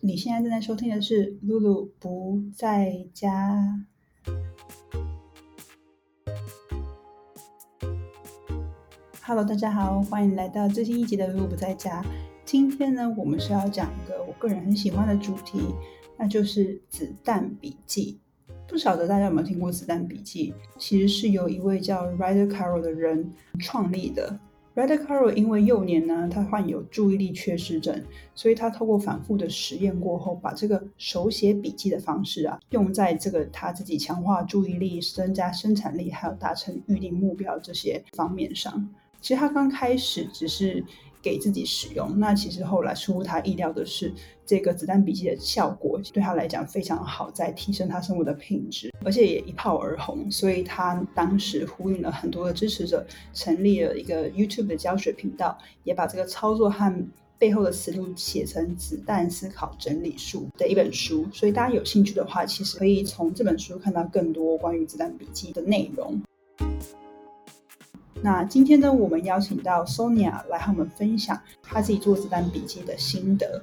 你现在正在收听的是《露露不在家》。Hello，大家好，欢迎来到最新一集的《露露不在家》。今天呢，我们是要讲一个我个人很喜欢的主题，那就是《子弹笔记》。不晓得大家有没有听过《子弹笔记》？其实是由一位叫 Ryder Carroll 的人创立的。Red carol 因为幼年呢，他患有注意力缺失症，所以他透过反复的实验过后，把这个手写笔记的方式啊，用在这个他自己强化注意力、增加生产力，还有达成预定目标这些方面上。其实他刚开始只是。给自己使用，那其实后来出乎他意料的是，这个子弹笔记的效果对他来讲非常好，在提升他生活的品质，而且也一炮而红。所以他当时呼应了很多的支持者，成立了一个 YouTube 的教学频道，也把这个操作和背后的思路写成《子弹思考整理术》的一本书。所以大家有兴趣的话，其实可以从这本书看到更多关于子弹笔记的内容。那今天呢，我们邀请到 Sonia 来和我们分享她自己做子弹笔记的心得。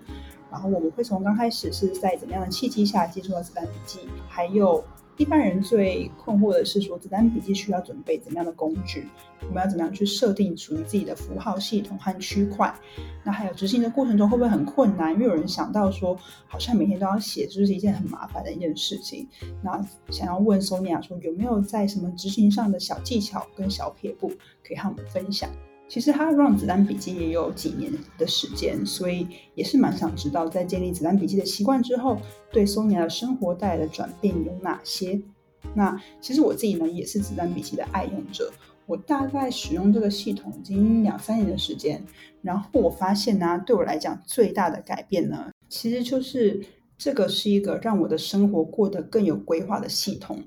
然后我们会从刚开始是在怎么样的契机下接触到子弹笔记，还有。一般人最困惑的是说，子弹笔记需要准备怎么样的工具？我们要怎么样去设定属于自己的符号系统和区块？那还有执行的过程中会不会很困难？因为有人想到说，好像每天都要写，就是一件很麻烦的一件事情。那想要问 Sonia 说，有没有在什么执行上的小技巧跟小撇步可以和我们分享？其实他 run 子弹笔记也有几年的时间，所以也是蛮想知道，在建立子弹笔记的习惯之后，对 Sonia 的生活带来的转变有哪些。那其实我自己呢，也是子弹笔记的爱用者，我大概使用这个系统已经两三年的时间。然后我发现呢，对我来讲最大的改变呢，其实就是这个是一个让我的生活过得更有规划的系统。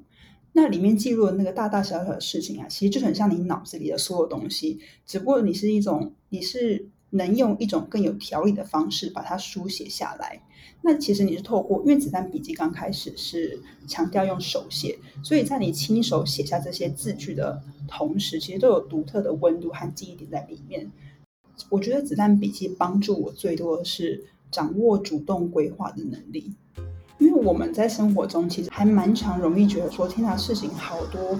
那里面记录的那个大大小小的事情啊，其实就很像你脑子里的所有东西，只不过你是一种，你是能用一种更有条理的方式把它书写下来。那其实你是透过，因为子弹笔记刚开始是强调用手写，所以在你亲手写下这些字句的同时，其实都有独特的温度和记忆点在里面。我觉得子弹笔记帮助我最多的是掌握主动规划的能力。因为我们在生活中其实还蛮常容易觉得说，天哪，事情好多，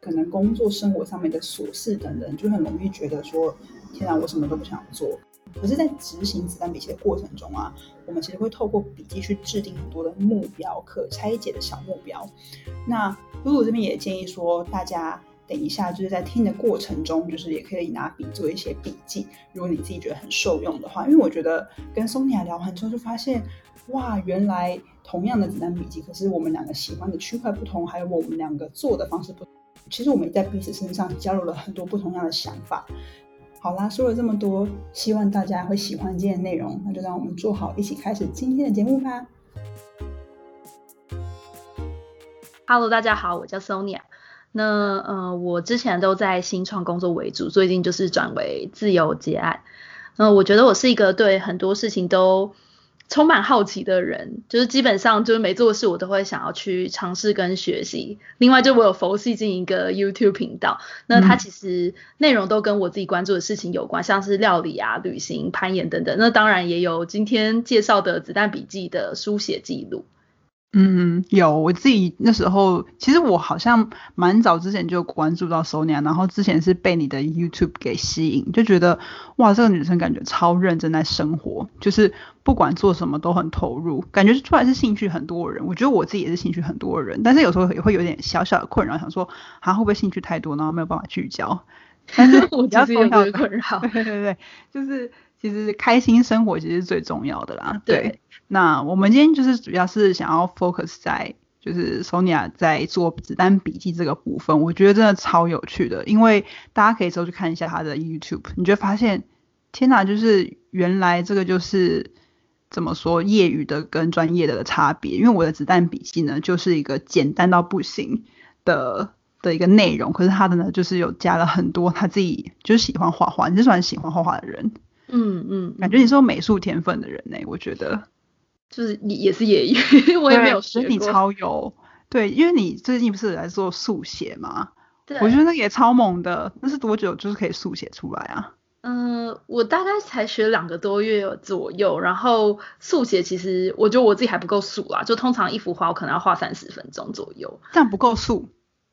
可能工作生活上面的琐事等等，就很容易觉得说，天哪，我什么都不想做。可是，在执行子弹笔记的过程中啊，我们其实会透过笔记去制定很多的目标，可拆解的小目标。那露露这边也建议说，大家等一下就是在听的过程中，就是也可以拿笔做一些笔记。如果你自己觉得很受用的话，因为我觉得跟 Sonia 聊完之后，就发现。哇，原来同样的子弹笔记，可是我们两个喜欢的区块不同，还有我们两个做的方式不同。其实我们在彼此身上加入了很多不同样的想法。好啦，说了这么多，希望大家会喜欢今天的内容，那就让我们做好，一起开始今天的节目吧。Hello，大家好，我叫 Sonia。那呃，我之前都在新创工作为主，最近就是转为自由结案。那我觉得我是一个对很多事情都。充满好奇的人，就是基本上就是每做事，我都会想要去尝试跟学习。另外，就我有佛系进一个 YouTube 频道，那它其实内容都跟我自己关注的事情有关，像是料理啊、旅行、攀岩等等。那当然也有今天介绍的子弹笔记的书写记录。嗯，有我自己那时候，其实我好像蛮早之前就关注到 Sonia，然后之前是被你的 YouTube 给吸引，就觉得哇，这个女生感觉超认真在生活，就是不管做什么都很投入，感觉出来是兴趣很多人。我觉得我自己也是兴趣很多人，但是有时候也会有点小小的困扰，想说还会不会兴趣太多，然后没有办法聚焦。但是 我比重要的困扰，对对对，就是其实开心生活其实是最重要的啦。对。那我们今天就是主要是想要 focus 在就是 Sonia 在做子弹笔记这个部分，我觉得真的超有趣的，因为大家可以之后去看一下他的 YouTube，你就发现，天哪，就是原来这个就是怎么说业余的跟专业的差别。因为我的子弹笔记呢，就是一个简单到不行的的一个内容，可是他的呢，就是有加了很多他自己就是喜欢画画，你是算喜欢画画的人，嗯嗯，感觉你是有美术天分的人呢，我觉得。就是你也是业余，我也没有学过。你超有，对，因为你最近不是来做速写吗？对，我觉得那也超猛的。那是多久就是可以速写出来啊？嗯，我大概才学两个多月左右，然后速写其实我觉得我自己还不够速啊，就通常一幅画我可能要画三十分钟左右，这样不够速，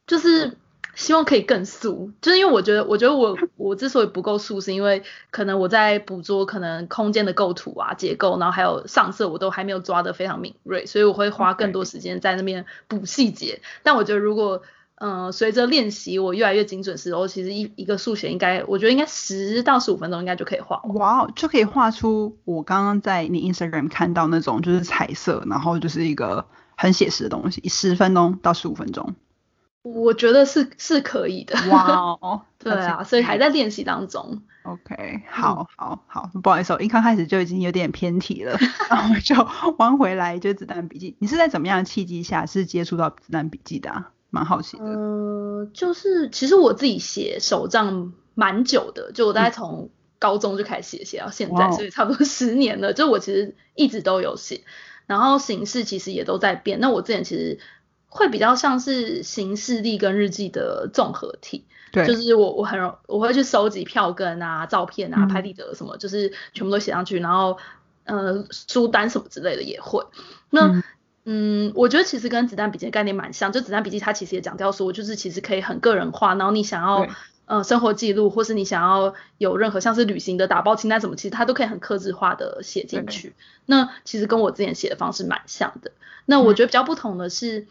就是希望可以更速，就是因为我觉得，我觉得我我之所以不够速，是因为可能我在捕捉可能空间的构图啊、结构，然后还有上色，我都还没有抓得非常敏锐，所以我会花更多时间在那边补细节。但我觉得如果嗯，随着练习，我越来越精准时候，其实一一个速写应该，我觉得应该十到十五分钟应该就可以画。哇，就可以画出我刚刚在你 Instagram 看到那种就是彩色，然后就是一个很写实的东西，十分钟到十五分钟。我觉得是是可以的。哇哦，对啊，所以还在练习当中。OK，好，好，好，不好意思，我一刚开始就已经有点偏题了，然后就弯回来，就子弹笔记。你是在怎么样的契机下是接触到子弹笔记的？蛮好奇的，嗯，就是其实我自己写手账蛮久的，就我大概从高中就开始写，写到现在，所以差不多十年了。就我其实一直都有写，然后形式其实也都在变。那我之前其实会比较像是形式力跟日记的综合体，对，就是我我很容我会去收集票根啊、照片啊、拍立得什么，就是全部都写上去，然后呃书单什么之类的也会。那嗯，我觉得其实跟子弹笔记的概念蛮像，就子弹笔记它其实也讲到说，就是其实可以很个人化，然后你想要呃生活记录，或是你想要有任何像是旅行的打包清单什么，其实它都可以很克制化的写进去。那其实跟我之前写的方式蛮像的。那我觉得比较不同的是，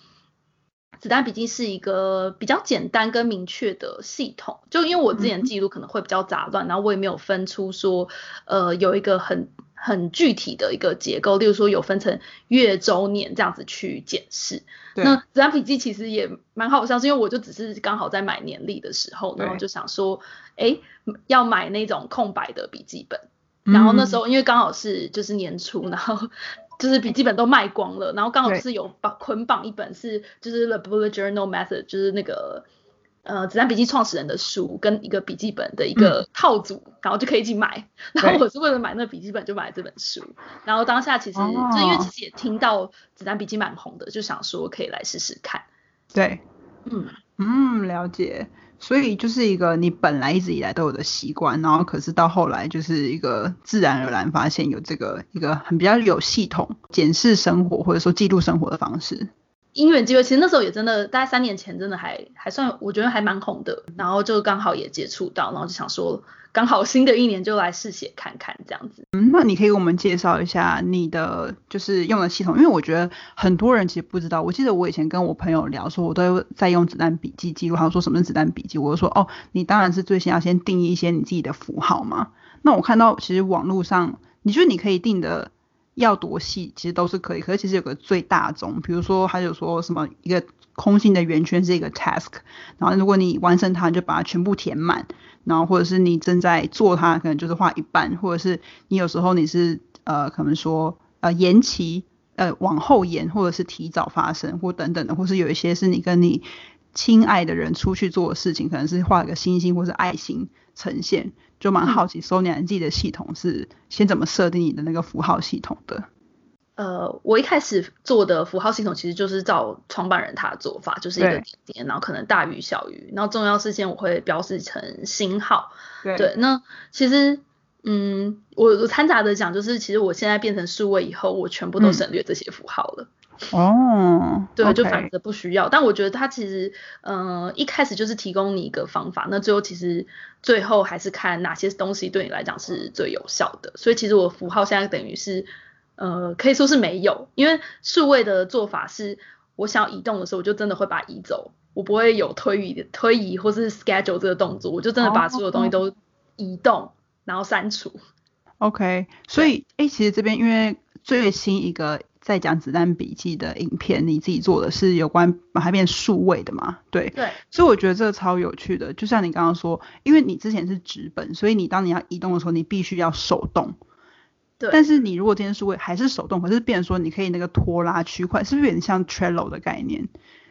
子弹笔记是一个比较简单跟明确的系统，就因为我之前记录可能会比较杂乱，然后我也没有分出说呃有一个很。很具体的一个结构，例如说有分成月、周、年这样子去检视。那子弹笔记其实也蛮好笑，是因为我就只是刚好在买年历的时候，然后就想说，哎，要买那种空白的笔记本。然后那时候因为刚好是就是年初，然后就是笔记本都卖光了，然后刚好是有绑捆绑一本是就是 The Bullet Journal Method，就是那个。呃，子弹笔记创始人的书跟一个笔记本的一个套组，然后就可以一起买。然后我是为了买那笔记本就买这本书。然后当下其实就因为其实也听到子弹笔记蛮红的，就想说可以来试试看。对，嗯嗯，了解。所以就是一个你本来一直以来都有的习惯，然后可是到后来就是一个自然而然发现有这个一个很比较有系统检视生活或者说记录生活的方式。因缘机会，其实那时候也真的，大概三年前真的还还算，我觉得还蛮红的。然后就刚好也接触到，然后就想说，刚好新的一年就来试写看看这样子。嗯，那你可以给我们介绍一下你的就是用的系统，因为我觉得很多人其实不知道。我记得我以前跟我朋友聊说，我都在用子弹笔记记录，他说什么是子弹笔记，我就说哦，你当然是最先要先定义一些你自己的符号嘛。那我看到其实网络上，你觉得你可以定的。要多细，其实都是可以。可是其实有个最大宗，比如说他就说什么一个空心的圆圈是一个 task，然后如果你完成它，就把它全部填满。然后或者是你正在做它，可能就是画一半，或者是你有时候你是呃可能说呃延期呃往后延，或者是提早发生或等等的，或是有一些是你跟你亲爱的人出去做的事情，可能是画一个星星或者爱心呈现。就蛮好奇，Sonia 自己的系统是先怎么设定你的那个符号系统的？呃，我一开始做的符号系统其实就是照创办人他的做法，就是一个点点，然后可能大于小于，然后重要事件我会标示成星号。对，那其实，嗯，我我掺杂的讲，就是其实我现在变成数位以后，我全部都省略这些符号了。哦，对，就反正不需要。但我觉得它其实，嗯，一开始就是提供你一个方法，那最后其实最后还是看哪些东西对你来讲是最有效的。所以其实我符号现在等于是，呃，可以说是没有，因为数位的做法是，我想要移动的时候，我就真的会把它移走，我不会有推移、推移或是 schedule 这个动作，我就真的把所有东西都移动，然后删除。OK，所以，哎，其实这边因为最新一个。在讲子弹笔记的影片，你自己做的是有关把它变数位的嘛？对。对。所以我觉得这个超有趣的，就像你刚刚说，因为你之前是纸本，所以你当你要移动的时候，你必须要手动。对。但是你如果今天数位还是手动，可是变说你可以那个拖拉区块，是不是有点像 Trello 的概念？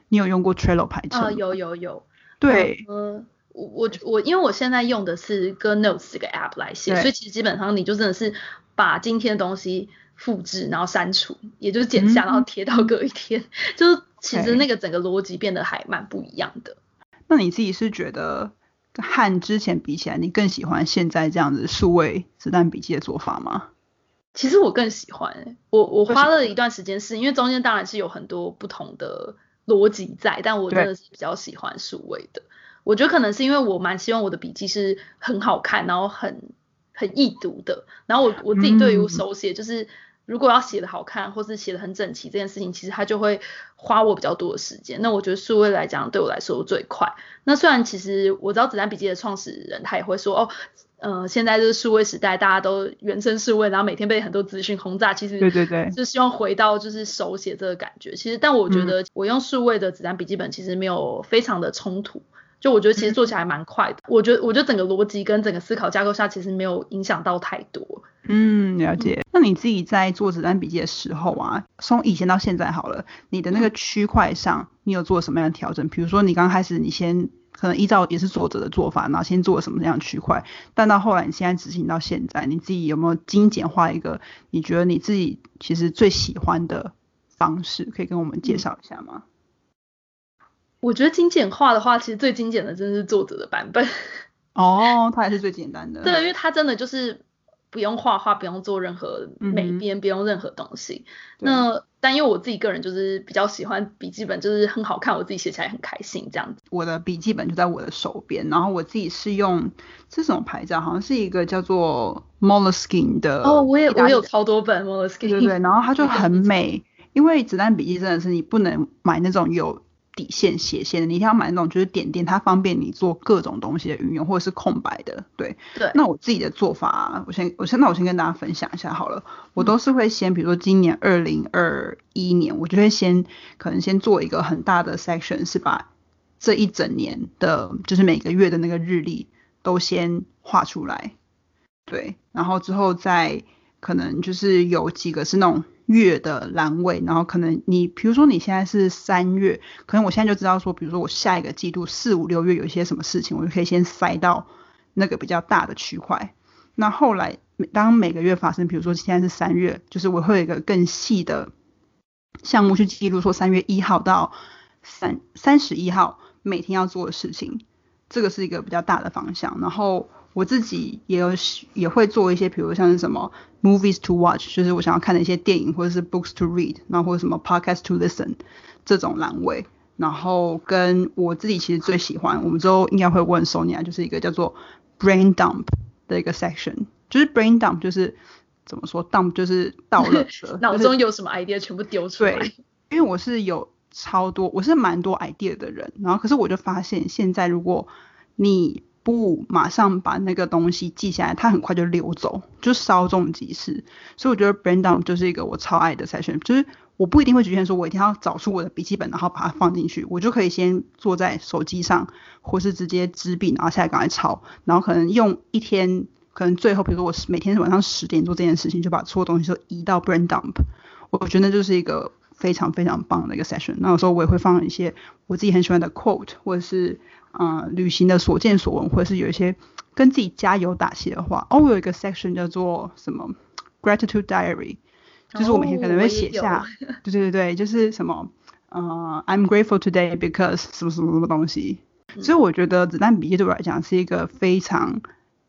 你有用过 Trello 排程？啊，有有有。对。呃，我我我因为我现在用的是 Good Notes 这个 app 来写，所以其实基本上你就真的是把今天的东西。复制然后删除，也就是剪下然后贴到隔一天，就是其实那个整个逻辑变得还蛮不一样的。那你自己是觉得和之前比起来，你更喜欢现在这样子数位子弹笔记的做法吗？其实我更喜欢，我我花了一段时间是，因为中间当然是有很多不同的逻辑在，但我真的是比较喜欢数位的。我觉得可能是因为我蛮希望我的笔记是很好看，然后很很易读的。然后我我自己对于手写就是。如果要写的好看，或是写的很整齐，这件事情其实它就会花我比较多的时间。那我觉得数位来讲，对我来说最快。那虽然其实我知道子弹笔记的创始人他也会说，哦，呃，现在就是数位时代，大家都原生数位，然后每天被很多资讯轰炸，其实对对对，就希望回到就是手写这个感觉。其实，但我觉得我用数位的子弹笔记本其实没有非常的冲突。就我觉得其实做起来蛮快的，我觉得我觉得整个逻辑跟整个思考架构下其实没有影响到太多。嗯，了解。那你自己在做子弹笔记的时候啊，从以前到现在好了，你的那个区块上，你有做什么样的调整？比如说你刚开始你先可能依照也是作者的做法，然后先做什么样的区块，但到后来你现在执行到现在，你自己有没有精简化一个你觉得你自己其实最喜欢的方式，可以跟我们介绍一下吗？我觉得精简化的话，其实最精简的真的是作者的版本。哦，它还是最简单的。对，因为它真的就是不用画画，不用做任何美编，不用任何东西。那但因为我自己个人就是比较喜欢笔记本，就是很好看，我自己写起来很开心这样子。我的笔记本就在我的手边，然后我自己是用这种牌子，好像是一个叫做 Moleskine 的。哦，我也我有超多本 Moleskine。对对，然后它就很 美，因为子弹笔记真的是你不能买那种有。底线斜线的，你一定要买那种就是点点，它方便你做各种东西的运用，或者是空白的，对。对。那我自己的做法，我先我先那我先跟大家分享一下好了。我都是会先，比如说今年二零二一年，我就会先可能先做一个很大的 section，是把这一整年的，就是每个月的那个日历都先画出来，对。然后之后再可能就是有几个是那种。月的栏位，然后可能你，比如说你现在是三月，可能我现在就知道说，比如说我下一个季度四五六月有一些什么事情，我就可以先塞到那个比较大的区块。那后来当每个月发生，比如说现在是三月，就是我会有一个更细的项目去记录，说三月一号到三三十一号每天要做的事情，这个是一个比较大的方向。然后。我自己也有也会做一些，比如像是什么 movies to watch，就是我想要看的一些电影，或者是 books to read，然后或者什么 podcast to listen 这种栏位。然后跟我自己其实最喜欢，我们之后应该会问 Sonia，就是一个叫做 brain dump 的一个 section，就是 brain dump 就是怎么说 dump 就是倒了，脑中有什么 idea 全部丢出来。对，因为我是有超多，我是蛮多 idea 的人，然后可是我就发现现在如果你不马上把那个东西记下来，它很快就溜走，就稍纵即逝。所以我觉得 brain dump 就是一个我超爱的 session，就是我不一定会局限说，我一定要找出我的笔记本，然后把它放进去，我就可以先坐在手机上，或是直接纸笔，然后下来赶快抄，然后可能用一天，可能最后比如说我每天晚上十点做这件事情，就把所有东西都移到 brain dump。我觉得就是一个非常非常棒的一个 session。那有时候我也会放一些我自己很喜欢的 quote，或者是。嗯，旅行的所见所闻，或者是有一些跟自己加油打气的话。哦，我有一个 section 叫做什么 gratitude diary，就是我每天可能会写下，对对对对，就是什么，呃，I'm grateful today because 什么什么什么东西。所以我觉得子弹笔记对我来讲是一个非常，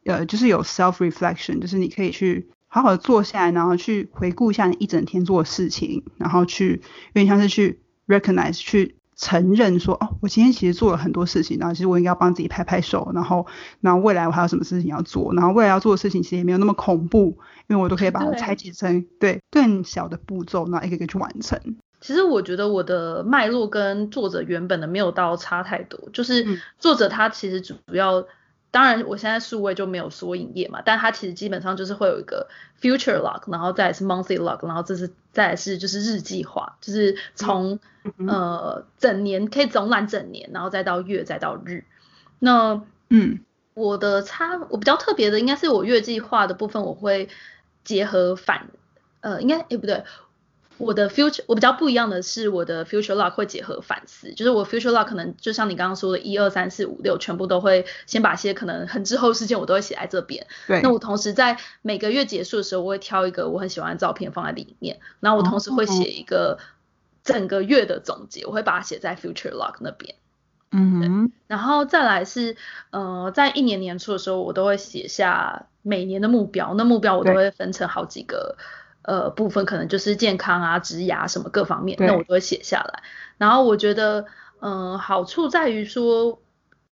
呃，就是有 self reflection，就是你可以去好好的坐下来，然后去回顾一下你一整天做的事情，然后去有点像是去 recognize 去。承认说哦，我今天其实做了很多事情，然后其实我应该要帮自己拍拍手，然后，然后未来我还有什么事情要做，然后未来要做的事情其实也没有那么恐怖，因为我都可以把它拆解成对更小的步骤，然后一个一个去完成。其实我觉得我的脉络跟作者原本的没有到差太多，就是作者他其实主要。当然，我现在数位就没有缩影页嘛，但它其实基本上就是会有一个 future log，然后再是 monthly log，然后这是再是就是日计划，就是从呃整年可以总览整年，然后再到月再到日。那嗯，我的差我比较特别的应该是我月计划的部分，我会结合反呃应该诶不对。我的 future 我比较不一样的是，我的 future log 会结合反思，就是我 future log 可能就像你刚刚说的，一二三四五六全部都会先把一些可能很滞后事件我都会写在这边。对。那我同时在每个月结束的时候，我会挑一个我很喜欢的照片放在里面，然后我同时会写一个整个月的总结，我会把它写在 future log 那边。嗯哼，然后再来是，呃，在一年年初的时候，我都会写下每年的目标。那目标我都会分成好几个呃部分，可能就是健康啊、职涯什么各方面，那我都会写下来。然后我觉得，嗯，好处在于说。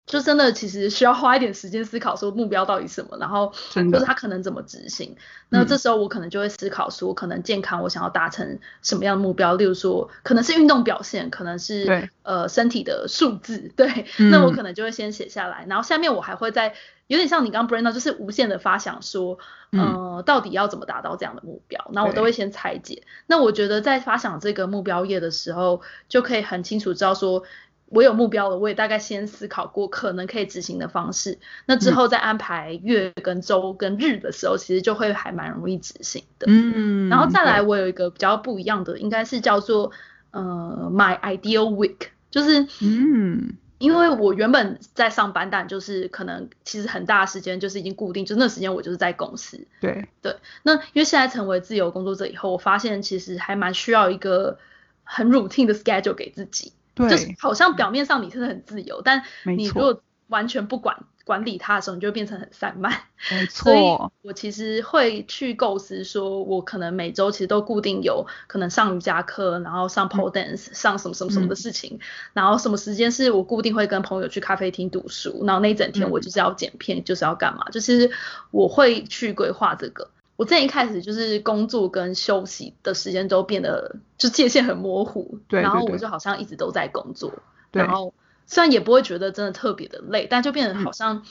就真的其实需要花一点时间思考，说目标到底什么，然后就是他可能怎么执行。那这时候我可能就会思考说，可能健康我想要达成什么样的目标，例如说可能是运动表现，可能是呃身体的数字，对。那我可能就会先写下来，然后下面我还会在有点像你刚 Brenda，就是无限的发想说，呃，到底要怎么达到这样的目标，然后我都会先拆解。那我觉得在发想这个目标页的时候，就可以很清楚知道说。我有目标了，我也大概先思考过可能可以执行的方式，那之后再安排月跟周跟日的时候，其实就会还蛮容易执行的。嗯，然后再来，我有一个比较不一样的，应该是叫做呃 My Ideal Week，就是嗯，因为我原本在上班，但就是可能其实很大时间就是已经固定，就那时间我就是在公司。对对，那因为现在成为自由工作者以后，我发现其实还蛮需要一个很 routine 的 schedule 给自己。就是好像表面上你是很自由，但你如果完全不管管理它的时候，你就变成很散漫。没 错。所以我其实会去构思，说我可能每周其实都固定有可能上瑜伽课，然后上 pole dance，上什么什么什么的事情，然后什么时间是我固定会跟朋友去咖啡厅读书，然后那一整天我就是要剪片，就是要干嘛，就是我会去规划这个。我这一开始就是工作跟休息的时间都变得就界限很模糊，对，然后我就好像一直都在工作，然后虽然也不会觉得真的特别的累，但就变得好像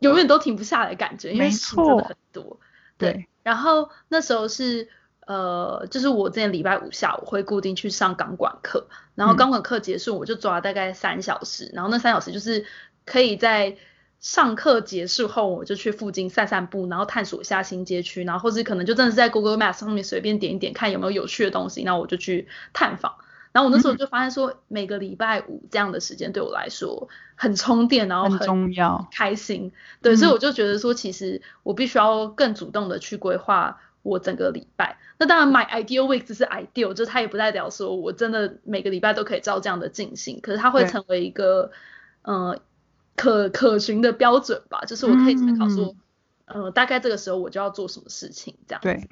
永远都停不下来感觉，因为事真的很多，对。然后那时候是呃，就是我今天礼拜五下午会固定去上钢管课，然后钢管课结束我就抓大概三小时，然后那三小时就是可以在。上课结束后，我就去附近散散步，然后探索一下新街区，然后或者可能就真的是在 Google Maps 上面随便点一点，看有没有有趣的东西，然后我就去探访。然后我那时候就发现说，每个礼拜五这样的时间对我来说很充电，然后很重要，开心。对，所以我就觉得说，其实我必须要更主动的去规划我整个礼拜。那当然，My Ideal Week 只是 ideal，就它也不代表说我真的每个礼拜都可以照这样的进行，可是它会成为一个，嗯。可可循的标准吧，就是我可以参考说，呃，大概这个时候我就要做什么事情这样。对，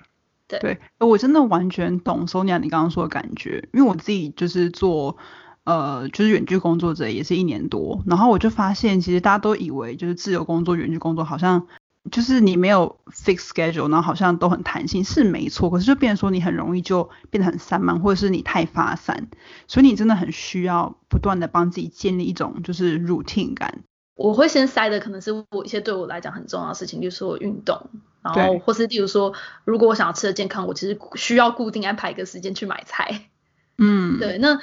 对，对，我真的完全懂 Sonia 你刚刚说的感觉，因为我自己就是做，呃，就是远距工作者也是一年多，然后我就发现其实大家都以为就是自由工作、远距工作好像就是你没有 fix schedule，然后好像都很弹性，是没错，可是就变成说你很容易就变得很散漫，或者是你太发散，所以你真的很需要不断的帮自己建立一种就是 routine 感。我会先塞的可能是我一些对我来讲很重要的事情，例如说运动，然后或是例如说，如果我想要吃的健康，我其实需要固定安排一个时间去买菜。嗯，对，那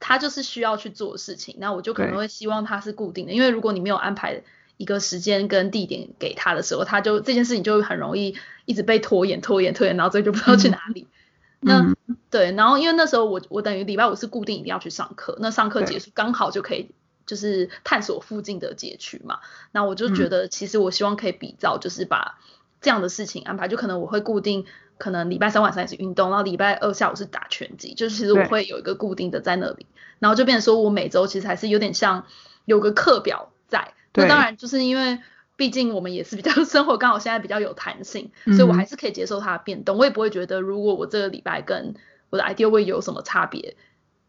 他就是需要去做事情，那我就可能会希望他是固定的，因为如果你没有安排一个时间跟地点给他的时候，他就这件事情就很容易一直被拖延、拖延、拖延，然后最后就不知道去哪里。那对，然后因为那时候我我等于礼拜五是固定一定要去上课，那上课结束刚好就可以。就是探索附近的街区嘛，那我就觉得其实我希望可以比照，就是把这样的事情安排，就可能我会固定，可能礼拜三晚上也是运动，然后礼拜二下午是打拳击，就是其实我会有一个固定的在那里，然后就变成说我每周其实还是有点像有个课表在，那当然就是因为毕竟我们也是比较 生活刚好现在比较有弹性，所以我还是可以接受它的变动，我也不会觉得如果我这个礼拜跟我的 idea 会有什么差别。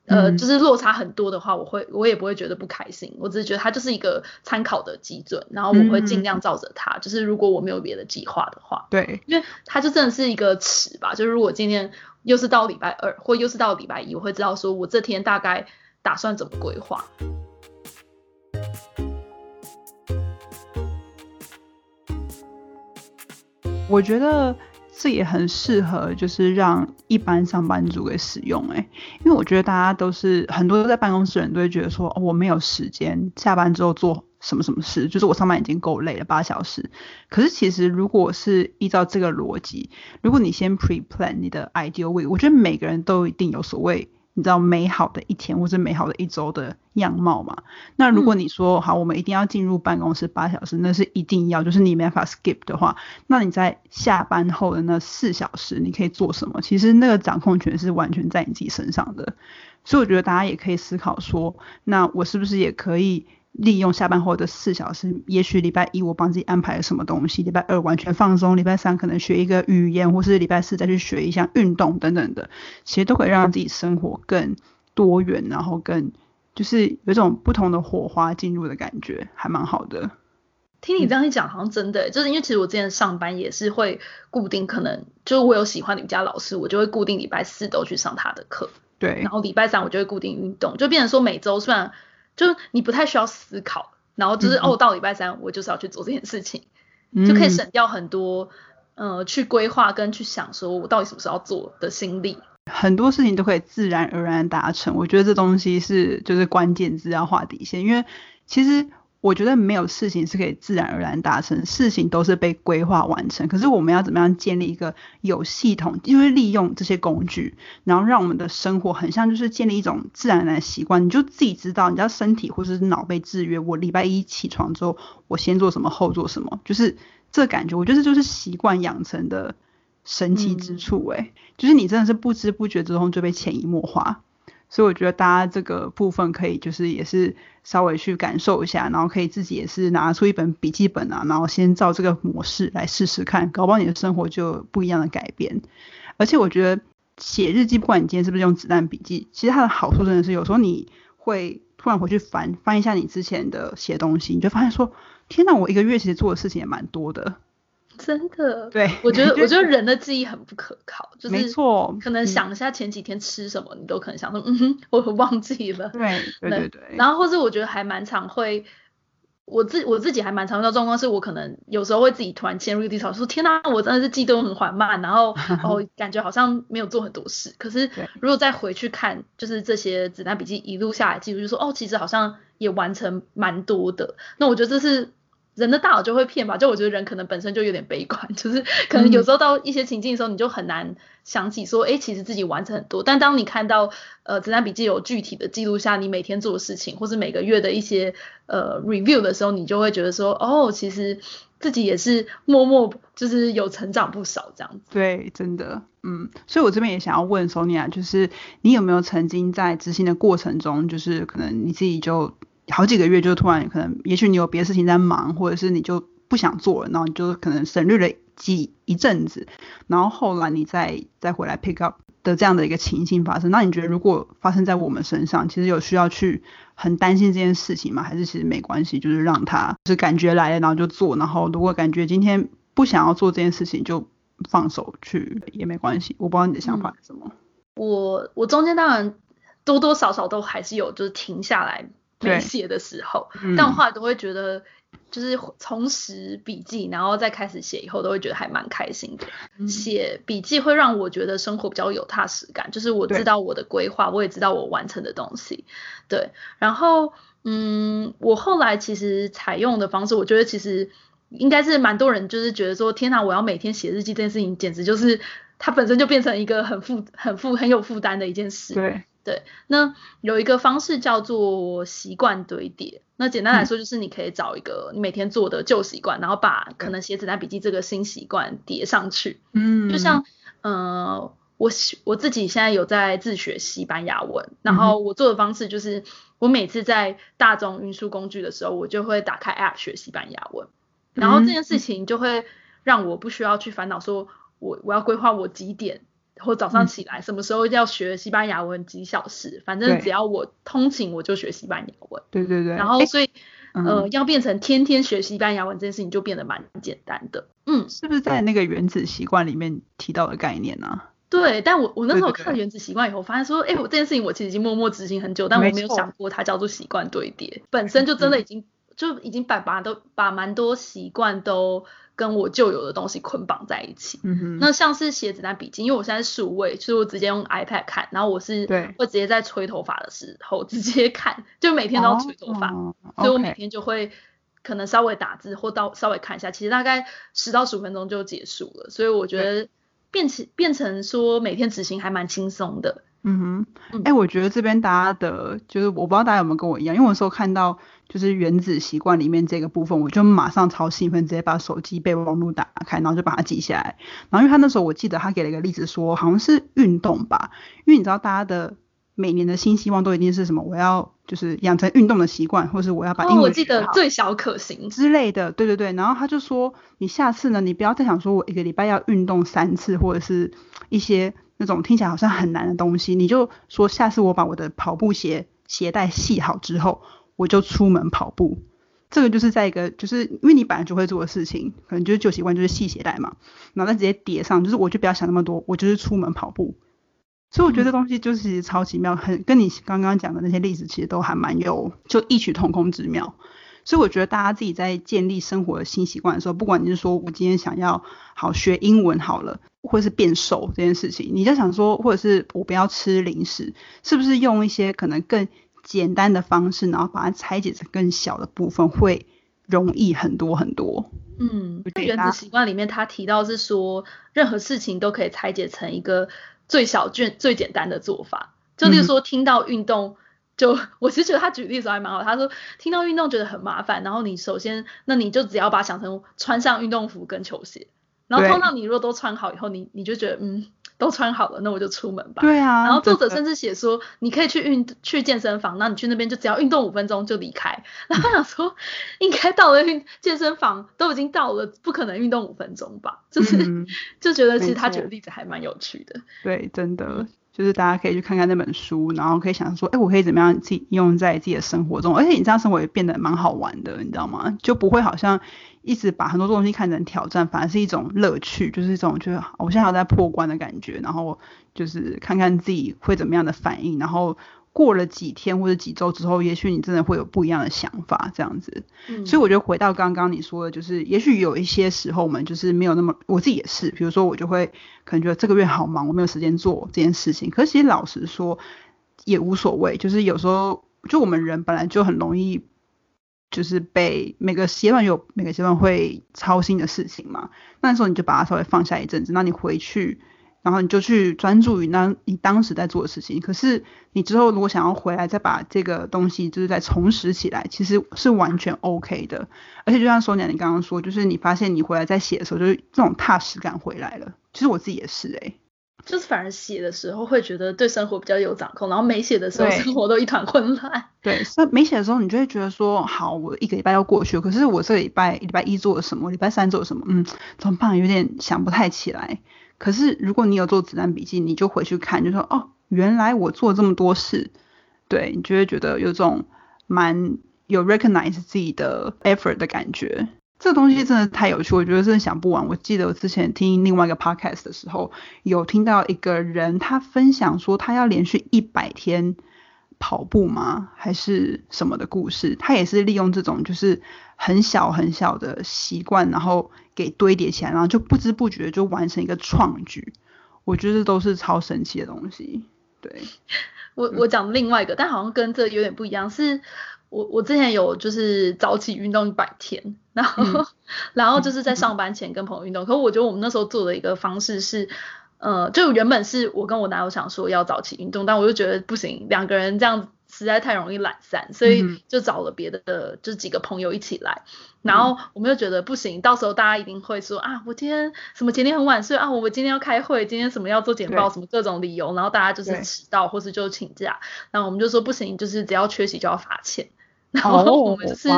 呃，就是落差很多的话，我会我也不会觉得不开心，我只是觉得它就是一个参考的基准，然后我会尽量照着它。就是如果我没有别的计划的话，对，因为它就真的是一个尺吧。就是如果今天又是到礼拜二，或又是到礼拜一，我会知道说我这天大概打算怎么规划。我觉得。这也很适合，就是让一般上班族给使用哎，因为我觉得大家都是很多在办公室人都会觉得说，哦我没有时间下班之后做什么什么事，就是我上班已经够累了八小时。可是其实如果是依照这个逻辑，如果你先 pre plan 你的 ideal way，我觉得每个人都一定有所谓你知道美好的一天或者美好的一周的样貌嘛？那如果你说好，我们一定要进入办公室八小时，那是一定要，就是你没法 skip 的话，那你在下班后的那四小时，你可以做什么？其实那个掌控权是完全在你自己身上的。所以我觉得大家也可以思考说，那我是不是也可以？利用下班后的四小时，也许礼拜一我帮自己安排了什么东西，礼拜二完全放松，礼拜三可能学一个语言，或是礼拜四再去学一项运动等等的，其实都可以让自己生活更多元，然后更就是有一种不同的火花进入的感觉，还蛮好的。听你这样一讲，好像真的，就是因为其实我之前上班也是会固定，可能就是我有喜欢的瑜伽老师，我就会固定礼拜四都去上他的课，对，然后礼拜三我就会固定运动，就变成说每周虽然。就是你不太需要思考，然后就是哦，到礼拜三我就是要去做这件事情，就可以省掉很多呃去规划跟去想说我到底什么时候要做的心力。很多事情都可以自然而然达成，我觉得这东西是就是关键字要画底线，因为其实。我觉得没有事情是可以自然而然达成，事情都是被规划完成。可是我们要怎么样建立一个有系统，就是利用这些工具，然后让我们的生活很像就是建立一种自然而然的习惯。你就自己知道，你知道身体或者是脑被制约。我礼拜一起床之后，我先做什么，后做什么，就是这感觉。我觉得这就是习惯养成的神奇之处。诶，就是你真的是不知不觉之中就被潜移默化。所以我觉得大家这个部分可以就是也是稍微去感受一下，然后可以自己也是拿出一本笔记本啊，然后先照这个模式来试试看，搞不好你的生活就不一样的改变。而且我觉得写日记，不管你今天是不是用子弹笔记，其实它的好处真的是有时候你会突然回去翻翻一下你之前的写东西，你就发现说，天哪，我一个月其实做的事情也蛮多的。真的，对我觉得，我觉得人的记忆很不可靠，就是没错，可能想一下前几天吃什么，你都可能想说，嗯哼，我忘记了。对对对对。然后或者我觉得还蛮常会，我自我自己还蛮常遇到状况，是我可能有时候会自己突然陷入一个低潮，说天哪，我真的是记动很缓慢，然后 哦感觉好像没有做很多事。可是如果再回去看，就是这些子弹笔记一路下来记录，就说哦，其实好像也完成蛮多的。那我觉得这是。人的大脑就会骗吧，就我觉得人可能本身就有点悲观，就是可能有时候到一些情境的时候，你就很难想起说，哎，其实自己完成很多。但当你看到呃子弹笔记有具体的记录下你每天做的事情，或是每个月的一些呃 review 的时候，你就会觉得说，哦，其实自己也是默默就是有成长不少这样子。对，真的，嗯，所以我这边也想要问 Sonia，就是你有没有曾经在执行的过程中，就是可能你自己就。好几个月就突然可能，也许你有别的事情在忙，或者是你就不想做了，然后你就可能省略了几一阵子，然后后来你再再回来 pick up 的这样的一个情形发生，那你觉得如果发生在我们身上，其实有需要去很担心这件事情吗？还是其实没关系，就是让他就是感觉来了，然后就做，然后如果感觉今天不想要做这件事情，就放手去也没关系。我不知道你的想法是什么。我我中间当然多多少少都还是有就是停下来。没写的时候，但我后来都会觉得，就是重拾笔记，然后再开始写以后，都会觉得还蛮开心的。写笔记会让我觉得生活比较有踏实感，就是我知道我的规划，我也知道我完成的东西。对，然后嗯，我后来其实采用的方式，我觉得其实应该是蛮多人就是觉得说，天哪，我要每天写日记这件事情，简直就是它本身就变成一个很负、很负、很有负担的一件事。对。对，那有一个方式叫做习惯堆叠。那简单来说，就是你可以找一个你每天做的旧习惯，然后把可能写子弹笔记这个新习惯叠上去。嗯，就像呃，我我自己现在有在自学西班牙文，然后我做的方式就是，我每次在大众运输工具的时候，我就会打开 App 学西班牙文，然后这件事情就会让我不需要去烦恼说我我要规划我几点。或早上起来什么时候要学西班牙文几小时，反正只要我通勤我就学西班牙文。对对对。然后所以呃要变成天天学西班牙文这件事情就变得蛮简单的。嗯，是不是在那个原子习惯里面提到的概念呢？对，但我我那时候看原子习惯以后，发现说，哎，我这件事情我其实已经默默执行很久，但我没有想过它叫做习惯堆叠，本身就真的已经就已经把把都把蛮多习惯都。跟我旧有的东西捆绑在一起。嗯哼。那像是写子弹笔记，因为我现在是数位，所以我直接用 iPad 看，然后我是会直接在吹头发的时候直接看，就每天都要吹头发，所以我每天就会可能稍微打字或到稍微看一下，其实大概十到十五分钟就结束了。所以我觉得变成变成说每天执行还蛮轻松的。嗯哼，哎，我觉得这边大家的，就是我不知道大家有没有跟我一样，因为我时候看到就是原子习惯里面这个部分，我就马上超兴奋，直接把手机备忘录打开，然后就把它记下来。然后因为他那时候我记得他给了一个例子，说好像是运动吧，因为你知道大家的每年的新希望都一定是什么，我要就是养成运动的习惯，或是我要把英文我记得最小可行之类的，对对对。然后他就说，你下次呢，你不要再想说我一个礼拜要运动三次，或者是一些。那种听起来好像很难的东西，你就说下次我把我的跑步鞋鞋带系好之后，我就出门跑步。这个就是在一个，就是因为你本来就会做的事情，可能就是旧习惯，就是系鞋带嘛，然后再直接叠上，就是我就不要想那么多，我就是出门跑步。所以我觉得东西就是超奇妙，很跟你刚刚讲的那些例子其实都还蛮有就异曲同工之妙。所以我觉得大家自己在建立生活的新习惯的时候，不管你是说我今天想要好学英文好了，或者是变瘦这件事情，你就想说，或者是我不要吃零食，是不是用一些可能更简单的方式，然后把它拆解成更小的部分，会容易很多很多。嗯，原子习惯里面他提到是说，任何事情都可以拆解成一个最小、卷最简单的做法。就例如说，听到运动。就 我其实觉得他举例子还蛮好，他说听到运动觉得很麻烦，然后你首先那你就只要把想成穿上运动服跟球鞋，然后通常你如果都穿好以后，你你就觉得嗯都穿好了，那我就出门吧。对啊。然后作者甚至写说你可以去运去健身房，那你去那边就只要运动五分钟就离开。然后想说应该到了运健身房都已经到了，不可能运动五分钟吧？就是 就觉得其实他举的例子还蛮有趣的。对，真的。就是大家可以去看看那本书，然后可以想说，哎，我可以怎么样自己用在自己的生活中，而且你这样生活也变得蛮好玩的，你知道吗？就不会好像一直把很多东西看成挑战，反而是一种乐趣，就是一种就是我现在还在破关的感觉，然后就是看看自己会怎么样的反应，然后。过了几天或者几周之后，也许你真的会有不一样的想法，这样子。嗯，所以我觉得回到刚刚你说的，就是也许有一些时候我们就是没有那么，我自己也是，比如说我就会可能觉得这个月好忙，我没有时间做这件事情。可是其实老实说也无所谓，就是有时候就我们人本来就很容易，就是被每个阶段有每个阶段会操心的事情嘛。那时候你就把它稍微放下一阵子，那你回去。然后你就去专注于那你当时在做的事情，可是你之后如果想要回来再把这个东西就是再重拾起来，其实是完全 OK 的。而且就像说你你刚刚说，就是你发现你回来再写的时候，就是这种踏实感回来了。其实我自己也是哎，就是反而写的时候会觉得对生活比较有掌控，然后没写的时候生活都一团混乱。对，那没写的时候你就会觉得说，好，我一个礼拜要过去了，可是我这个礼拜礼拜一做了什么，礼拜三做了什么，嗯，怎么办？有点想不太起来。可是如果你有做子弹笔记，你就回去看，就说哦，原来我做这么多事，对你就会觉得有种蛮有 recognize 自己的 effort 的感觉。这个东西真的太有趣，我觉得真的想不完。我记得我之前听另外一个 podcast 的时候，有听到一个人他分享说，他要连续一百天。跑步吗？还是什么的故事？他也是利用这种就是很小很小的习惯，然后给堆叠起来，然后就不知不觉就完成一个创举。我觉得都是超神奇的东西。对，我我讲另外一个，但好像跟这有点不一样。是我我之前有就是早起运动一百天，然后 然后就是在上班前跟朋友运动。可我觉得我们那时候做的一个方式是。呃，就原本是我跟我男友想说要早起运动，但我就觉得不行，两个人这样实在太容易懒散，所以就找了别的，就是几个朋友一起来。然后我们又觉得不行，到时候大家一定会说啊，我今天什么前天很晚睡啊，我们今天要开会，今天什么要做简报，什么各种理由，然后大家就是迟到或是就请假。然后我们就说不行，就是只要缺席就要罚钱。然后我们就是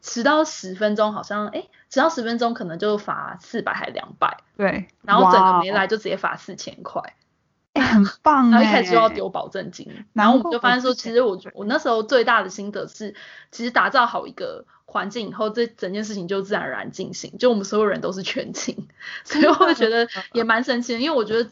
迟到十分钟，好像哎。迟到十分钟，可能就罚四百还两百，对，然后整个没来就直接罚四千块，很棒然后一开始就要丢保证金，然后我们就发现说，其实我我那时候最大的心得是，其实打造好一个环境以后，这整件事情就自然而然进行，就我们所有人都是全勤，所以我会觉得也蛮神奇的，因为我觉得。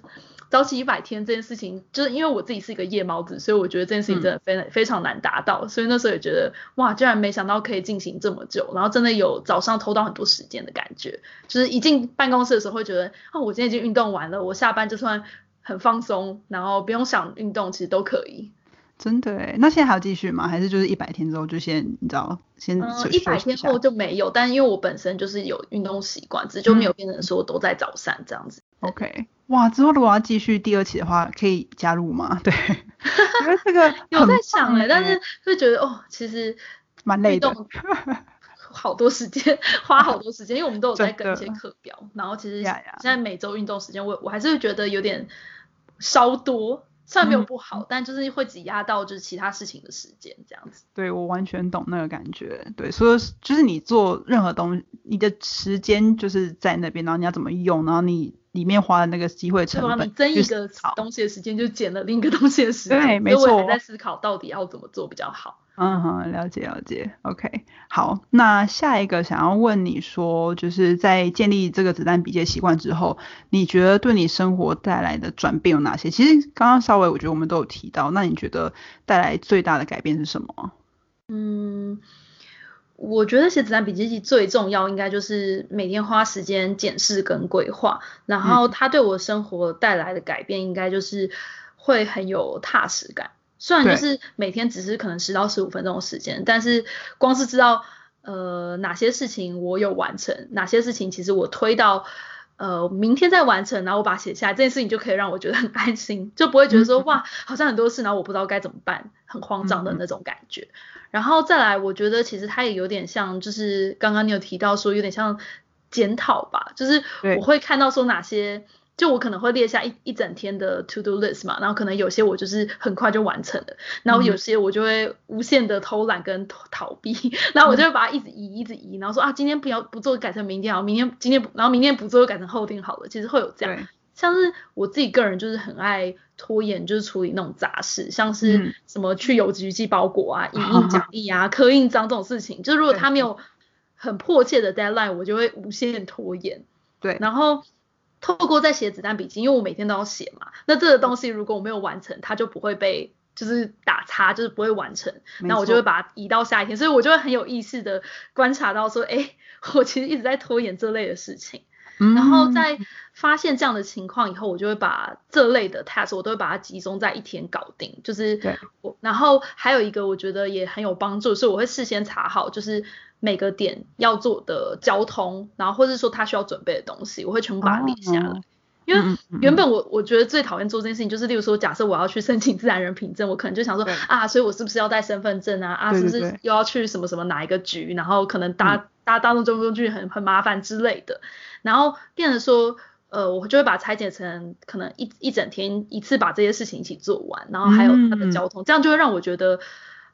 早起一百天这件事情，就是因为我自己是一个夜猫子，所以我觉得这件事情真的非常非常难达到。所以那时候也觉得，哇，居然没想到可以进行这么久，然后真的有早上偷到很多时间的感觉。就是一进办公室的时候会觉得，哦，我今天已经运动完了，我下班就算很放松，然后不用想运动，其实都可以。真的哎，那现在还要继续吗？还是就是一百天之后就先你知道先一百天后就没有？但因为我本身就是有运动习惯，只就没有变成说都在早上这样子。OK，哇，之后如果要继续第二期的话，可以加入吗？对，因为这个 有在想哎，但是会觉得哦，其实蛮累的，好多时间，花好多时间，因为我们都有在跟一些课表，然后其实现在每周运动时间，我我还是会觉得有点稍多。虽然没有不好，但就是会挤压到就是其他事情的时间这样子。对我完全懂那个感觉。对，所以就是你做任何东西，你的时间就是在那边，然后你要怎么用，然后你里面花的那个机会成本，你增一个东西的时间，就减了另一个东西的时间。对，没错。还在思考到底要怎么做比较好。嗯哼，了解了解，OK，好，那下一个想要问你说，就是在建立这个子弹笔记习惯之后，你觉得对你生活带来的转变有哪些？其实刚刚稍微我觉得我们都有提到，那你觉得带来最大的改变是什么？嗯，我觉得写子弹笔记最重要，应该就是每天花时间检视跟规划，然后它对我生活带来的改变，应该就是会很有踏实感。虽然就是每天只是可能十到十五分钟的时间，但是光是知道呃哪些事情我有完成，哪些事情其实我推到呃明天再完成，然后我把它写下来，这件事情就可以让我觉得很安心，就不会觉得说哇好像很多事，然后我不知道该怎么办，很慌张的那种感觉。然后再来，我觉得其实它也有点像，就是刚刚你有提到说有点像检讨吧，就是我会看到说哪些。就我可能会列下一一整天的 to do list 嘛，然后可能有些我就是很快就完成了，然后有些我就会无限的偷懒跟逃避，然后我就会把它一直移一直移，然后说啊今天不要不做改成明天好，明天今天然后明天不做又改成后天好了，其实会有这样，像是我自己个人就是很爱拖延，就是处理那种杂事，像是什么去邮局寄包裹啊、影印奖励啊、刻印章这种事情，就是如果他没有很迫切的 deadline，我就会无限拖延，对，然后。透过在写子弹笔记，因为我每天都要写嘛，那这个东西如果我没有完成，它就不会被就是打叉，就是不会完成，那我就会把它移到下一天，所以我就会很有意识的观察到说，哎，我其实一直在拖延这类的事情，然后在发现这样的情况以后，我就会把这类的 task 我都会把它集中在一天搞定，就是我，然后还有一个我觉得也很有帮助，是我会事先查好，就是。每个点要做的交通，然后或者说他需要准备的东西，我会全部把它列下来。因为原本我我觉得最讨厌做这件事情，就是例如说，假设我要去申请自然人凭证，我可能就想说啊，所以我是不是要带身份证啊？啊，是不是又要去什么什么哪一个局？然后可能搭搭大众交通工具很很麻烦之类的。然后变成说，呃，我就会把拆解成可能一一整天一次把这些事情一起做完，然后还有它的交通，这样就会让我觉得。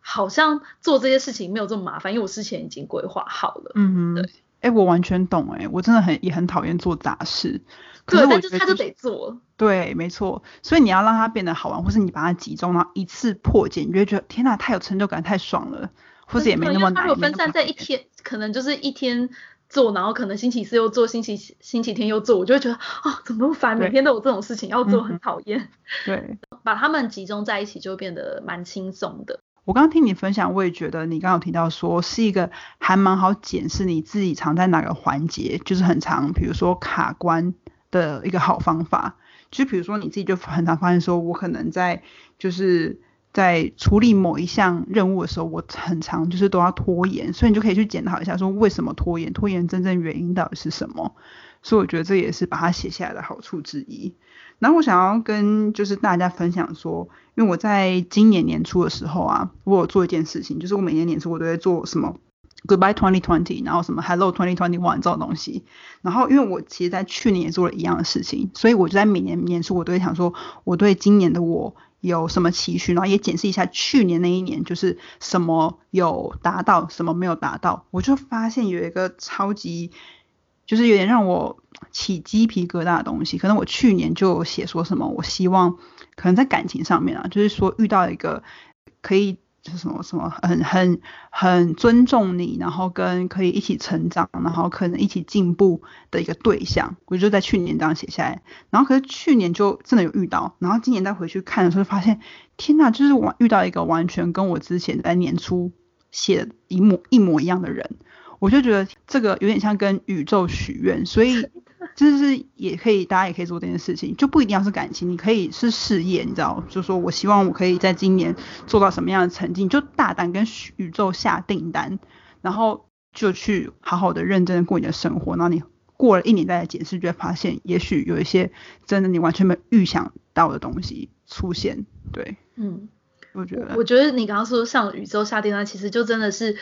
好像做这些事情没有这么麻烦，因为我之前已经规划好了。嗯，对。哎，我完全懂哎，我真的很也很讨厌做杂事。对，但是他就得做。对，没错。所以你要让它变得好玩，或是你把它集中，然后一次破解，你就觉得天哪，太有成就感，太爽了。或者也没那么难。如果分散在一天，可能就是一天做，然后可能星期四又做，星期星期天又做，我就会觉得啊，怎么那么烦，每天都有这种事情要做，很讨厌。对。把他们集中在一起，就变得蛮轻松的。我刚刚听你分享，我也觉得你刚刚有提到说是一个还蛮好检视你自己藏在哪个环节，就是很长，比如说卡关的一个好方法。就比如说你自己就很常发现说，我可能在就是在处理某一项任务的时候，我很长就是都要拖延，所以你就可以去检讨一下，说为什么拖延，拖延真正原因到底是什么。所以我觉得这也是把它写下来的好处之一。然后我想要跟就是大家分享说，因为我在今年年初的时候啊，我有做一件事情，就是我每年年初我都会做什么 Goodbye 2020，然后什么 Hello 2021这种东西。然后因为我其实在去年也做了一样的事情，所以我就在每年年初我都会想说，我对今年的我有什么期许，然后也检视一下去年那一年就是什么有达到，什么没有达到。我就发现有一个超级。就是有点让我起鸡皮疙瘩的东西，可能我去年就写说什么，我希望可能在感情上面啊，就是说遇到一个可以就什么什么很很很尊重你，然后跟可以一起成长，然后可能一起进步的一个对象，我就在去年这样写下来，然后可是去年就真的有遇到，然后今年再回去看的时候发现，天呐，就是我遇到一个完全跟我之前在年初写一模一模一样的人。我就觉得这个有点像跟宇宙许愿，所以 就是也可以，大家也可以做这件事情，就不一定要是感情，你可以是事业，你知道，就说我希望我可以在今年做到什么样的成绩，就大胆跟宇宙下订单，然后就去好好的认真的过你的生活，然后你过了一年再来检视，就会发现，也许有一些真的你完全没有预想到的东西出现，对，嗯，我觉得，我觉得你刚刚说像宇宙下订单，其实就真的是。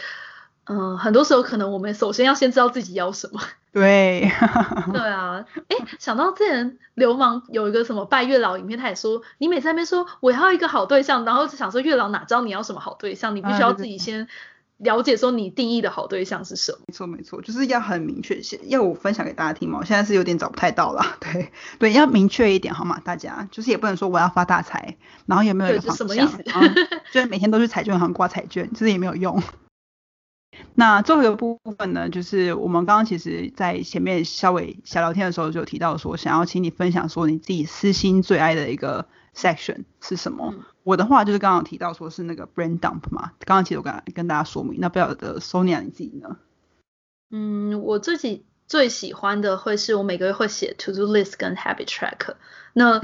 嗯，很多时候可能我们首先要先知道自己要什么。对，对啊，哎，想到之前流氓有一个什么拜月老影片，他也说，你每次那边说我要一个好对象，然后就想说月老哪知道你要什么好对象，你必须要自己先了解说你定义的好对象是什么。没错没错，就是要很明确，要我分享给大家听吗？我现在是有点找不太到了。对对，要明确一点好吗？大家就是也不能说我要发大财，然后也没有一个方向？就是每天都去彩券行挂彩券，其实也没有用。那最后一个部分呢，就是我们刚刚其实在前面稍微小聊天的时候就提到说，想要请你分享说你自己私心最爱的一个 section 是什么？我的话就是刚刚提到说是那个 brain dump 嘛，刚刚其实我跟跟大家说明，那不晓得 Sonia 你自己呢？嗯，我自己最喜欢的会是我每个月会写 to do list 跟 habit tracker。那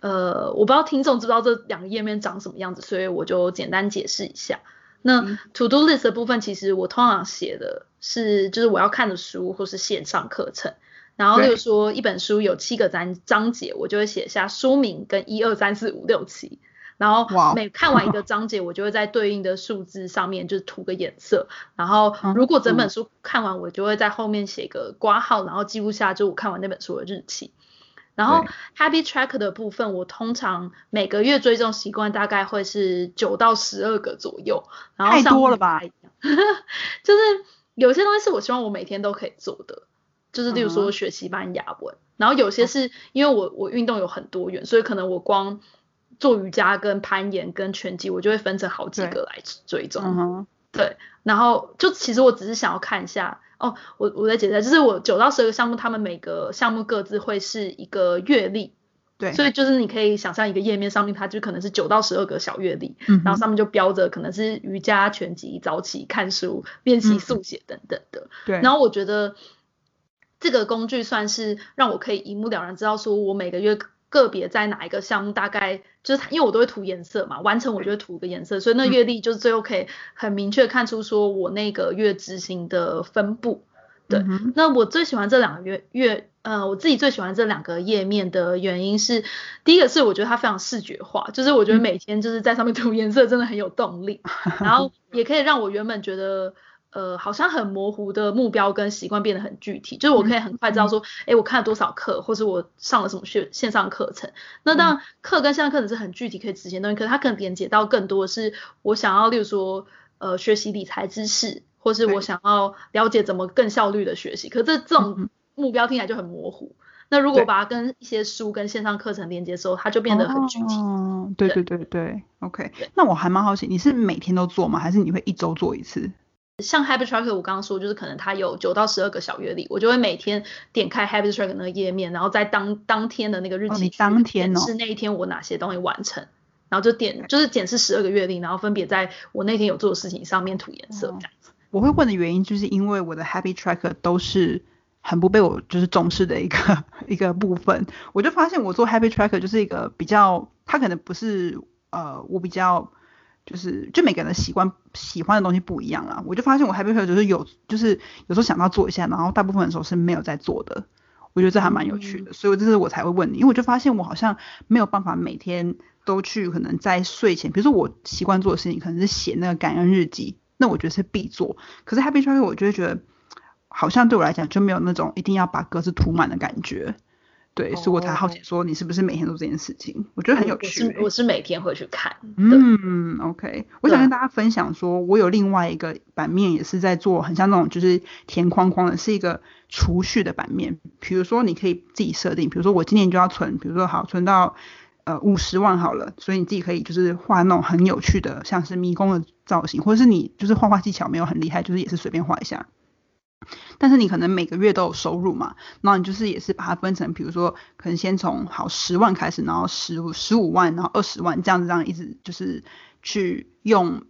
呃，我不知道听众知不知道这两个页面长什么样子，所以我就简单解释一下。那 to do list 的部分，其实我通常写的是，就是我要看的书或是线上课程。然后，例如说一本书有七个章章节，我就会写下书名跟一二三四五六七。然后每看完一个章节，我就会在对应的数字上面就是涂个颜色。然后如果整本书看完，我就会在后面写个挂号，然后记录下就我看完那本书的日期。然后 Happy Track 的部分，我通常每个月追踪习惯大概会是九到十二个左右。然后太多了吧？就是有些东西是我希望我每天都可以做的，就是例如说学西班牙文。然后有些是因为我我运动有很多元，所以可能我光做瑜伽跟攀岩跟拳击，我就会分成好几个来追踪。对，然后就其实我只是想要看一下。哦，我我在解释，就是我九到十二个项目，他们每个项目各自会是一个月历，对，所以就是你可以想象一个页面上面，它就可能是九到十二个小月历，嗯，然后上面就标着可能是瑜伽、拳击、早起、看书、练习速写等等的，对。然后我觉得这个工具算是让我可以一目了然知道说我每个月。个别在哪一个项目，大概就是因为我都会涂颜色嘛，完成我就会涂个颜色，所以那月历就是最后可以很明确看出说我那个月执行的分布。对，那我最喜欢这两个月月，呃，我自己最喜欢这两个页面的原因是，第一个是我觉得它非常视觉化，就是我觉得每天就是在上面涂颜色真的很有动力，然后也可以让我原本觉得。呃，好像很模糊的目标跟习惯变得很具体，就是我可以很快知道说，哎，我看了多少课，或是我上了什么线线上课程。那当然，课跟线上课程是很具体可以执行东西，可是它可能连接到更多是我想要，例如说，呃，学习理财知识，或是我想要了解怎么更效率的学习。可这这种目标听起来就很模糊。那如果把它跟一些书跟线上课程连接的时候，它就变得很具体。哦，对对对对，OK。那我还蛮好奇，你是每天都做吗？还是你会一周做一次？像 Habit Tracker，我刚刚说就是可能它有九到十二个小月历，我就会每天点开 Habit Tracker 那个页面，然后在当当天的那个日期当天是那一天我哪些东西完成，然后就点就是检视十二个月历，然后分别在我那天有做的事情上面涂颜色这样子。我会问的原因就是因为我的 Happy Tracker 都是很不被我就是重视的一个 一个部分，我就发现我做 Happy Tracker 就是一个比较，它可能不是呃我比较。就是就每个人的习惯喜欢的东西不一样啊，我就发现我 happy tracker 就是有就是有时候想到做一下，然后大部分的时候是没有在做的，我觉得这还蛮有趣的，所以这是我才会问你，因为我就发现我好像没有办法每天都去可能在睡前，比如说我习惯做的事情可能是写那个感恩日记，那我觉得是必做，可是 happy tracker 我就会觉得好像对我来讲就没有那种一定要把格子涂满的感觉。对，所以我才好奇说你是不是每天做这件事情？我觉得很有趣。我是我是每天会去看。嗯，OK。我想跟大家分享说，我有另外一个版面也是在做，很像那种就是填框框的，是一个储蓄的版面。比如说你可以自己设定，比如说我今年就要存，比如说好存到呃五十万好了，所以你自己可以就是画那种很有趣的，像是迷宫的造型，或者是你就是画画技巧没有很厉害，就是也是随便画一下。但是你可能每个月都有收入嘛，然后你就是也是把它分成，比如说可能先从好十万开始，然后十五十五万，然后二十万这样子，这样一直就是去用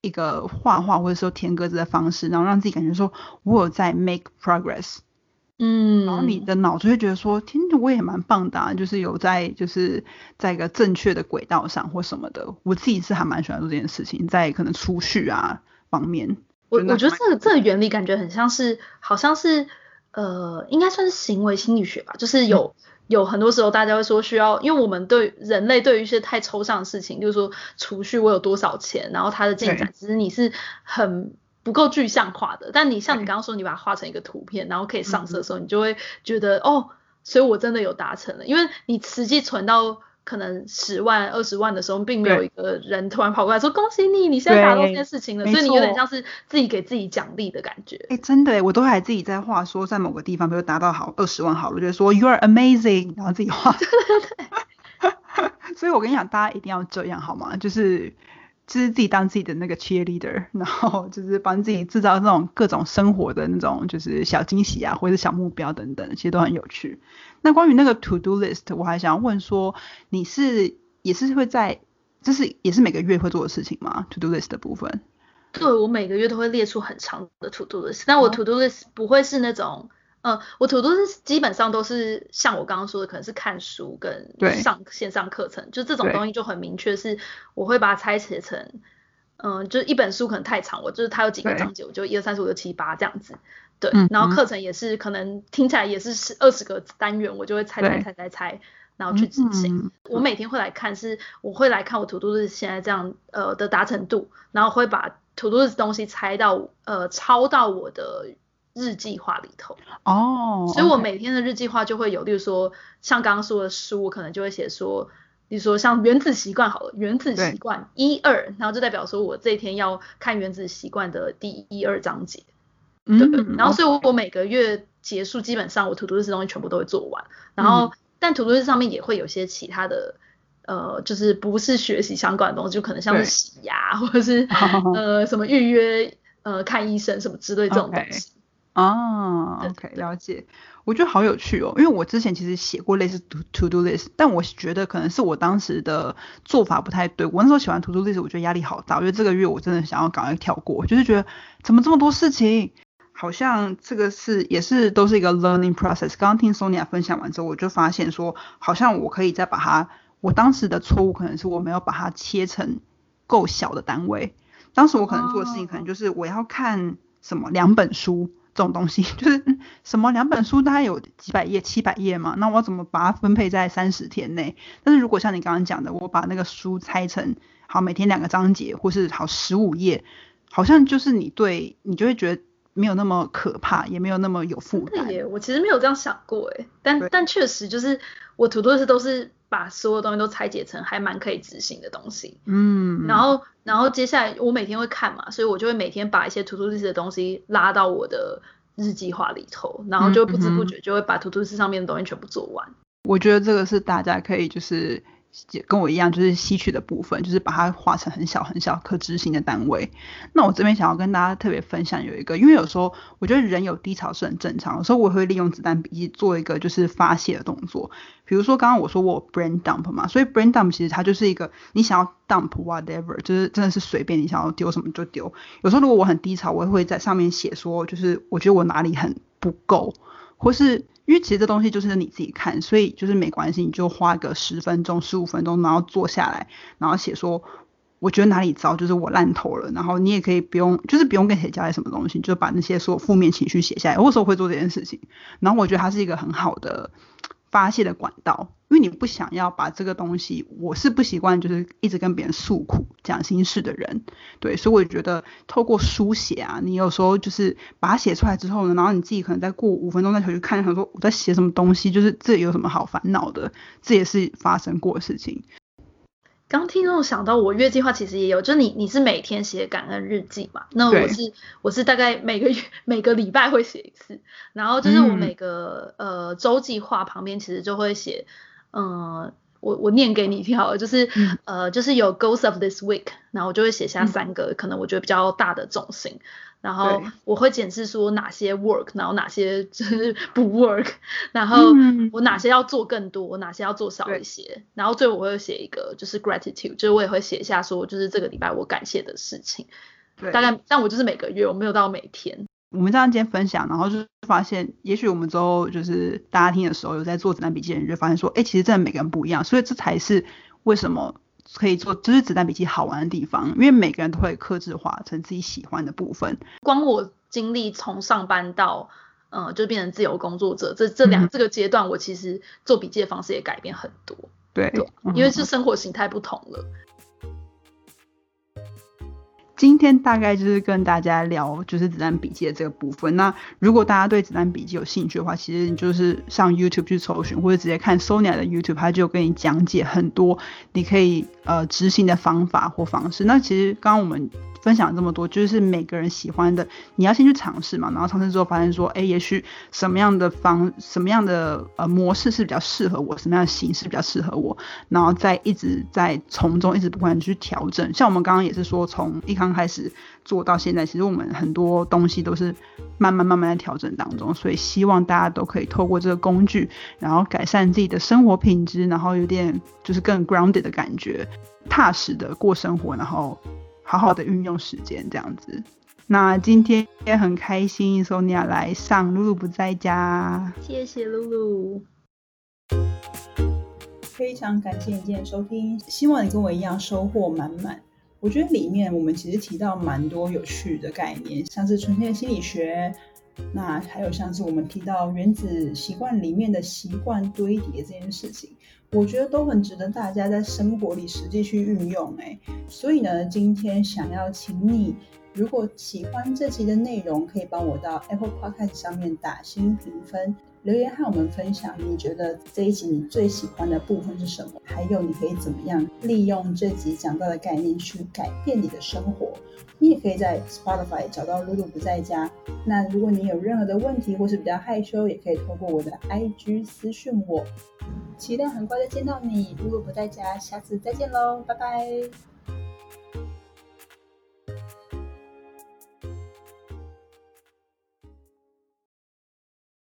一个画画或者说填格子的方式，然后让自己感觉说我有在 make progress，嗯，然后你的脑就会觉得说，天，我也蛮棒的，啊，就是有在就是在一个正确的轨道上或什么的。我自己是还蛮喜欢做这件事情，在可能储蓄啊方面。我我觉得这个这个原理感觉很像是，好像是呃，应该算是行为心理学吧，就是有有很多时候大家会说需要，因为我们对人类对于一些太抽象的事情，就是说储蓄我有多少钱，然后它的进展，其实你是很。不够具象化的，但你像你刚刚说，你把它画成一个图片，然后可以上色的时候，你就会觉得哦，所以我真的有达成了，因为你实际存到可能十万、二十万的时候，并没有一个人突然跑过来说恭喜你，你现在达到这件事情了，所以你有点像是自己给自己奖励的感觉。哎，真的，我都还自己在画，说在某个地方，比如达到好二十万，好了，就说 You are amazing，然后自己画。对对对。所以我跟你讲，大家一定要这样好吗？就是。就是自己当自己的那个 cheerleader，然后就是帮自己制造那种各种生活的那种就是小惊喜啊，或者小目标等等，其实都很有趣。那关于那个 to do list，我还想要问说，你是也是会在，就是也是每个月会做的事情吗？to do list 的部分？对，我每个月都会列出很长的 to do list，但我 to do list 不会是那种。嗯，我土都是基本上都是像我刚刚说的，可能是看书跟上线上课程，就这种东西就很明确，是我会把它拆解成，嗯，就一本书可能太长，我就是它有几个章节，我就一二三四五六七八这样子，对，然后课程也是可能听起来也是十二十个单元，我就会拆拆拆拆拆，然后去执行。我每天会来看，是我会来看我土都是现在这样呃的达成度，然后会把土都是东西拆到呃抄到我的。日计划里头。哦，所以我每天的日计划就会有，例如说像刚刚说的书，我可能就会写说，比如说像原子习惯好了，原子习惯一二，然后就代表说我这一天要看原子习惯的第一二章节，嗯，然后所以我每个月结束基本上我图图日东西全部都会做完，然后但图图日上面也会有些其他的，呃，就是不是学习相关的东西，就可能像是洗牙或者是呃什么预约呃看医生什么之类这种东西。啊，OK，了解。我觉得好有趣哦，因为我之前其实写过类似 to to do list，但我觉得可能是我当时的做法不太对。我那时候喜欢 to do list，我觉得压力好大，我觉得这个月我真的想要赶快跳过，就是觉得怎么这么多事情，好像这个是也是都是一个 learning process。刚刚听 Sonia 分享完之后，我就发现说，好像我可以再把它，我当时的错误可能是我没有把它切成够小的单位。当时我可能做的事情可能就是我要看什么两本书。这种东西 就是什么两本书大概有几百页、七百页嘛，那我怎么把它分配在三十天内？但是如果像你刚刚讲的，我把那个书拆成好每天两个章节，或是好十五页，好像就是你对你就会觉得没有那么可怕，也没有那么有负担。我其实没有这样想过诶，但但确实就是我土豆是都是。把所有东西都拆解成还蛮可以执行的东西，嗯，然后然后接下来我每天会看嘛，所以我就会每天把一些 to do list 的东西拉到我的日计划里头，然后就不知不觉就会把 to do list 上面的东西全部做完。我觉得这个是大家可以就是。跟我一样，就是吸取的部分，就是把它画成很小很小可执行的单位。那我这边想要跟大家特别分享有一个，因为有时候我觉得人有低潮是很正常，有时候我会利用子弹笔记做一个就是发泄的动作。比如说刚刚我说我 brain dump 嘛，所以 brain dump 其实它就是一个你想要 dump whatever，就是真的是随便你想要丢什么就丢。有时候如果我很低潮，我也会在上面写说，就是我觉得我哪里很不够，或是。因为其实这东西就是你自己看，所以就是没关系，你就花个十分钟、十五分钟，然后坐下来，然后写说，我觉得哪里糟，就是我烂透了。然后你也可以不用，就是不用跟谁交代什么东西，就把那些所有负面情绪写下来。我有时候会做这件事情，然后我觉得它是一个很好的。发泄的管道，因为你不想要把这个东西，我是不习惯就是一直跟别人诉苦、讲心事的人，对，所以我觉得透过书写啊，你有时候就是把它写出来之后呢，然后你自己可能再过五分钟再回去看，想说我在写什么东西，就是这有什么好烦恼的，这也是发生过的事情。刚听众想到我月计划其实也有，就是你你是每天写感恩日记嘛？那我是我是大概每个月每个礼拜会写一次，然后就是我每个呃周计划旁边其实就会写，嗯，我我念给你听好了，就是呃就是有 goals of this week，然后我就会写下三个可能我觉得比较大的重心。然后我会检视说哪些 work，然后哪些就是不 work，然后我哪些要做更多，哪些要做少一些，然后最后我会写一个就是 gratitude，就是我也会写下说就是这个礼拜我感谢的事情，大概但我就是每个月我没有到每天。我们这样今天分享，然后就发现，也许我们之后就是大家听的时候，有在做子弹笔记的人就发现说，哎，其实真的每个人不一样，所以这才是为什么可以做就是子弹笔记好玩的地方，因为每个人都会克制化成自己喜欢的部分。光我经历从上班到嗯，就变成自由工作者，这这两这个阶段，我其实做笔记的方式也改变很多。对，因为是生活形态不同了。今天大概就是跟大家聊就是子弹笔记的这个部分。那如果大家对子弹笔记有兴趣的话，其实你就是上 YouTube 去搜寻，或者直接看 Sonia 的 YouTube，他就跟你讲解很多你可以呃执行的方法或方式。那其实刚刚我们。分享这么多，就是每个人喜欢的，你要先去尝试嘛，然后尝试之后发现说，哎，也许什么样的方，什么样的呃模式是比较适合我，什么样的形式比较适合我，然后再一直在从中一直不断去调整。像我们刚刚也是说，从一刚开始做到现在，其实我们很多东西都是慢慢慢慢在调整当中，所以希望大家都可以透过这个工具，然后改善自己的生活品质，然后有点就是更 grounded 的感觉，踏实的过生活，然后。好好的运用时间，这样子。那今天也很开心，Sonia 来上露露不在家。谢谢露露，非常感谢你今天收听，希望你跟我一样收获满满。我觉得里面我们其实提到蛮多有趣的概念，像是纯天心理学，那还有像是我们提到原子习惯里面的习惯堆叠这件事情。我觉得都很值得大家在生活里实际去运用，哎，所以呢，今天想要请你，如果喜欢这集的内容，可以帮我到 Apple Podcast 上面打新评分。留言和我们分享，你觉得这一集你最喜欢的部分是什么？还有你可以怎么样利用这集讲到的概念去改变你的生活？你也可以在 Spotify 找到露露不在家。那如果你有任何的问题或是比较害羞，也可以透过我的 IG 私讯我。期待很快的见到你，露露不在家，下次再见喽，拜拜。